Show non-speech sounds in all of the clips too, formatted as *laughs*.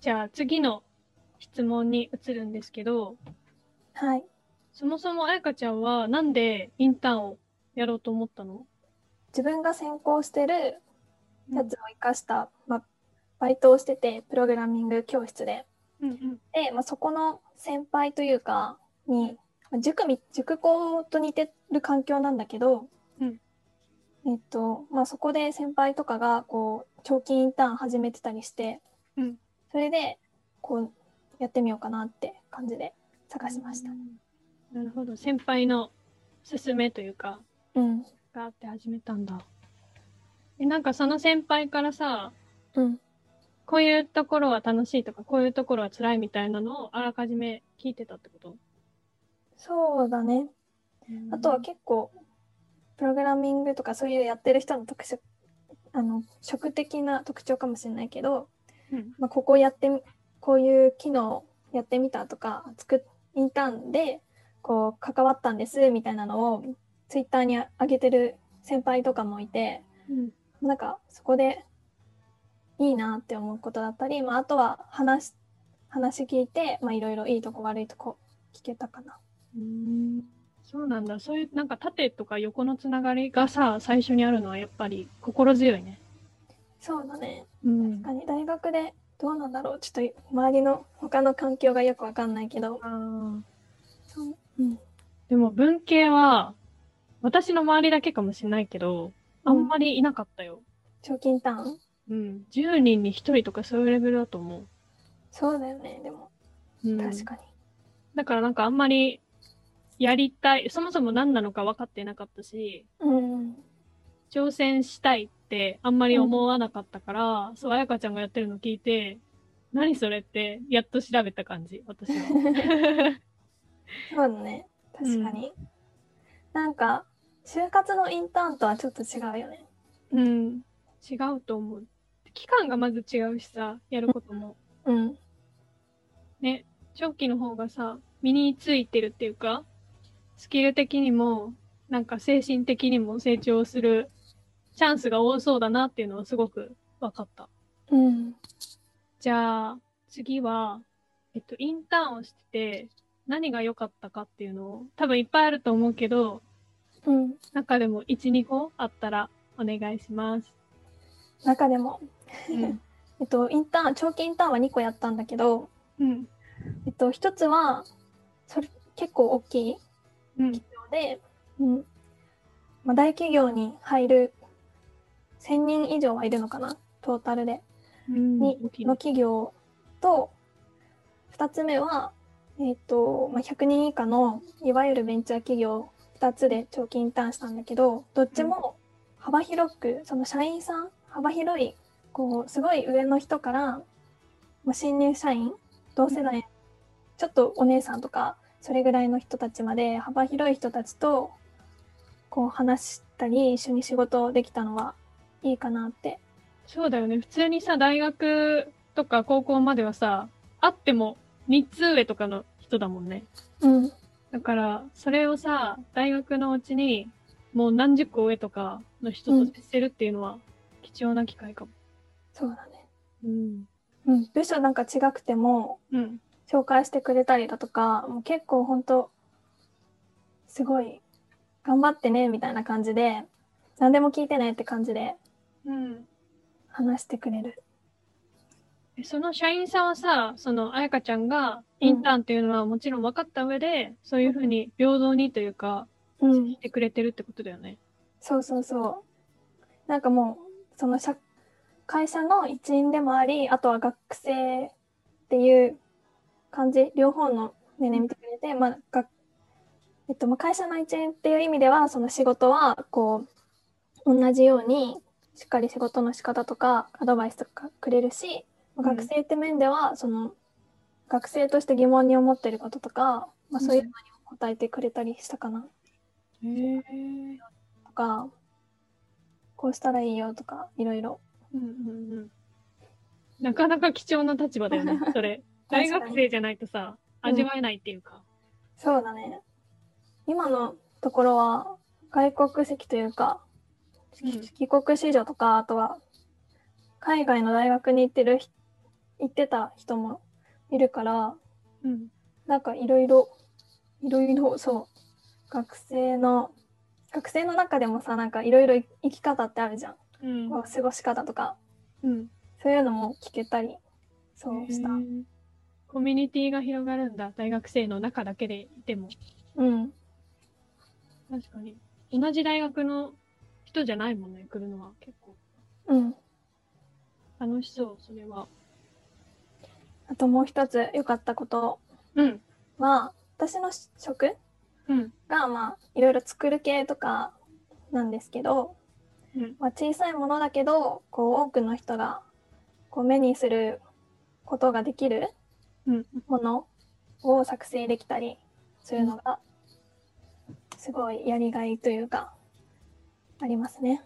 じゃあ次の質問に移るんですけど、はい。そもそもあやかちゃんはなんでインターンをやろうと思ったの？自分が専攻してるやつを生かした、まあ、バイトをしてて、プログラミング教室で。うんうん。で、まあ、そこの先輩というか、に、まあ塾み、塾校と似てる環境なんだけど、うんえっと、まあ、そこで先輩とかが、こう、長期インターン始めてたりして、うんそれで、こう、やってみようかなって感じで探しました。なるほど。先輩の勧めというか、うん。があって始めたんだ。え、なんかその先輩からさ、うん。こういうところは楽しいとか、こういうところは辛いみたいなのをあらかじめ聞いてたってこと？そうだね。あとは結構、プログラミングとかそういうやってる人の特色、あの、職的な特徴かもしれないけど、うんまあ、ここやってみ、こういう機能やってみたとか、作っ、インターンで、こう、関わったんです、みたいなのを、ツイッターに上げてる先輩とかもいて、うん。なんか、そこで、いいなって思うことだったり、まあ、あとは話、話聞いて、まあ、いろいろいいとこ悪いとこ聞けたかな。うんそうなんだ。そういう、なんか縦とか横のつながりがさ、最初にあるのはやっぱり心強いね。そうだね。うん。確かに大学でどうなんだろう。ちょっと周りの他の環境がよくわかんないけど。そう、うん、でも文系は、私の周りだけかもしれないけど、あんまりいなかったよ。長期インターン？うん。10人に1人とかそういうレベルだと思う。そうだよね。でも。うん、確かに、だからなんかあんまりやりたい、そもそも何なのか分かってなかったし、うん、挑戦したいってあんまり思わなかったから、そう、あやかちゃんがやってるの聞いて、何それって、やっと調べた感じ、私は。そうだね確かに、なんか就活のインターンとはちょっと違うよねうん。違うと思う。期間がまず違うしさ、やることも。うんね、長期の方がさ、身についてるっていうか、スキル的にも、なんか精神的にも成長するチャンスが多そうだなっていうのはすごく分かった。うんじゃあ、次は、えっと、インターンをしてて、何が良かったかっていうのを、多分いっぱいあると思うけど、うん中でも1、2個あったらお願いします。中でもうん。*laughs* えっとインターン長期インターンは2個やったんだけどうん。えっと一つはそれ結構大きいうん。ので、うんまあ、大企業に入る1000人以上はいるのかな？トータルで。うんにの企業と2つ目は、えっとまあ、100人以下のいわゆるベンチャー企業2つで長期インターンしたんだけどどっちも幅広くその社員さん幅広いこうすごい上の人から、まあ、新入社員同世代ちょっとお姉さんとかそれぐらいの人たちまで幅広い人たちとこう話したり一緒に仕事できたのはいいかなってそうだよね。普通にさ、大学とか高校まではさ、会っても3つ上とかの人だもんね。うんだから、それをさ、大学のうちに、もう何十個上とかの人と接せるっていうのは、貴重な機会かも。そうだねうん。うん、部署なんか違くてもうん。紹介してくれたりだとかもう結構ほんとすごい頑張ってねみたいな感じで何でも聞いてねって感じでうん。話してくれる。えその社員さんはさ、その、あやかちゃんが、インターンっていうのはもちろん分かった上で、そういうふうに平等にというか、うん。してくれてるってことだよね。そうそうそう。なんかもうその社会社の一員でもありあとは学生っていう感じ？両方の目で見てくれて、まあがえっと、まあ会社の一員っていう意味ではその仕事はこう同じようにしっかり仕事の仕方とかアドバイスとかくれるし、まあうん学生って面ではその学生として疑問に思ってることとか、まあ、そういうのにも答えてくれたりしたかな。へえ。とか、こうしたらいいよとか、いろいろ。うんうんうん。なかなか貴重な立場だよね、*laughs* それ。大学生じゃないとさ、味わえないっていうか。そうだね。今のところは、外国籍というか、うん帰国子女とか、あとは、海外の大学に行ってる人行ってた人もいるから、うん。なんかいろいろ、いろいろ、そう、学生の、学生の中でもさ、なんかいろいろ生き方ってあるじゃん。うん。過ごし方とか、うん。そういうのも聞けたり、そうしたコミュニティが広がるんだ。大学生の中だけでいても。うん。確かに。同じ大学の人じゃないもんね、来るのは。結構うん。楽しそう、それは。あともう一つ良かったことうん。は、私の職うん。が、まあ、いろいろ作る系とかなんですけど、うん。まあ、小さいものだけど、こう、多くの人が、こう、目にすることができるうん。ものを作成できたりするのが、すごいやりがいというか、ありますね。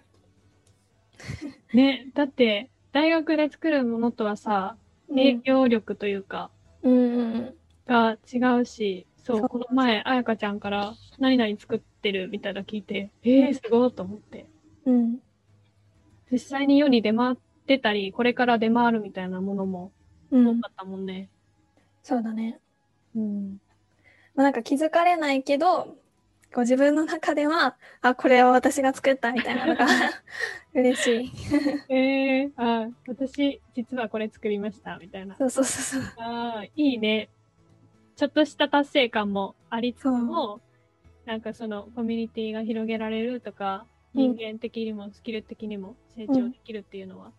*laughs* ね、だって、大学で作るものとはさ、営業力というか、うんうんが違うし、そう、この前、あやかちゃんから、何々作ってるみたいなの聞いて、えー、すごいと思って。うん。うん。実際に世に出回ってたり、これから出回るみたいなものもうん多か。ったもんね。そうだね。うん。まあ、なんか気づかれないけど、こう自分の中では、あ、これは私が作ったみたいなのが *laughs* 嬉しい。ええあ、私、実はこれ作りました、みたいな。そうそうそうそう。ああ、いいね。ちょっとした達成感もありつつも、なんかそのコミュニティが広げられるとか、うん人間的にもスキル的にも成長できるっていうのは、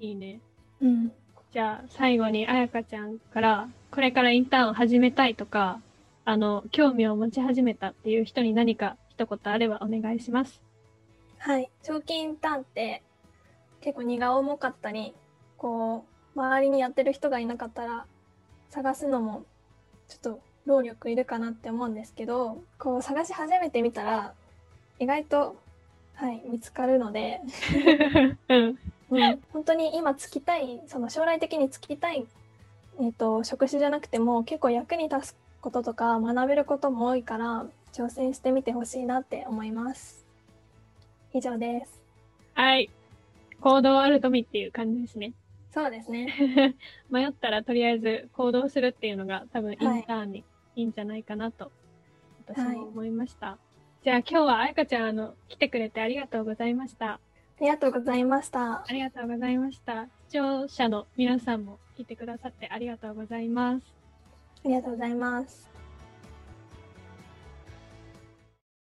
いいね。うん。じゃあ、最後にあやかちゃんから、これからインターンを始めたいとか、あの、興味を持ち始めたっていう人に何か一言あればお願いします。はい。長期インターンって結構荷が重かったり、こう、周りにやってる人がいなかったら探すのもちょっと労力いるかなって思うんですけど、こう探し始めてみたら意外と、はい、見つかるので、うん。うん、本当に今つきたい、その将来的につきたい、えっ、と、職種じゃなくても結構役に立つこととか学べることも多いから挑戦してみてほしいなって思います。以上です。はい。行動あるとみっていう感じですね。そうですね。*laughs* 迷ったらとりあえず行動するっていうのが多分イはいンターンにいいんじゃないかなと私はいも思いました。じゃあ今日はあやかちゃんあの来てくれてありがとうございました。ありがとうございました。ありがとうございました。視聴者の皆さんも来てくださってありがとうございます。ありがとうございます。